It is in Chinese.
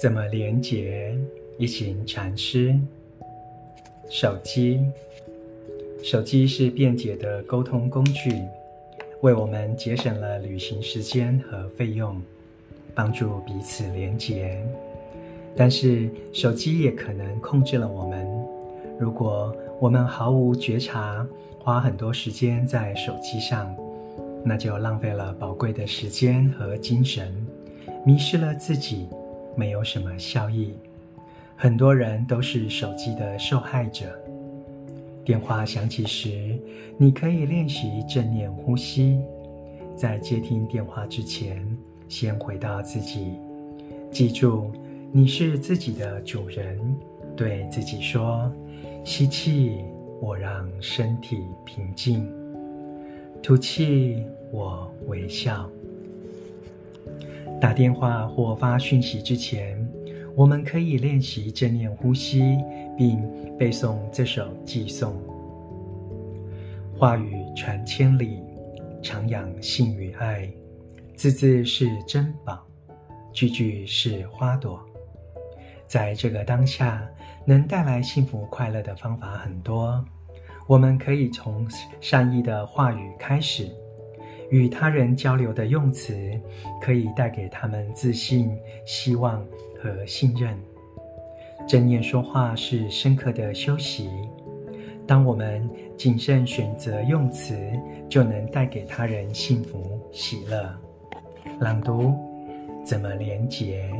怎么连接？一行禅师。手机，手机是便捷的沟通工具，为我们节省了旅行时间和费用，帮助彼此连接。但是，手机也可能控制了我们。如果我们毫无觉察，花很多时间在手机上，那就浪费了宝贵的时间和精神，迷失了自己，没有什么效益。很多人都是手机的受害者。电话响起时，你可以练习正念呼吸，在接听电话之前，先回到自己，记住你是自己的主人，对自己说：吸气，我让身体平静；吐气，我微笑。打电话或发讯息之前，我们可以练习正念呼吸，并背诵这首偈颂：话语传千里，常养性与爱，字字是珍宝，句句是花朵。在这个当下，能带来幸福快乐的方法很多。我们可以从善意的话语开始，与他人交流的用词，可以带给他们自信、希望。和信任，正念说话是深刻的修习。当我们谨慎选择用词，就能带给他人幸福喜乐。朗读，怎么连结？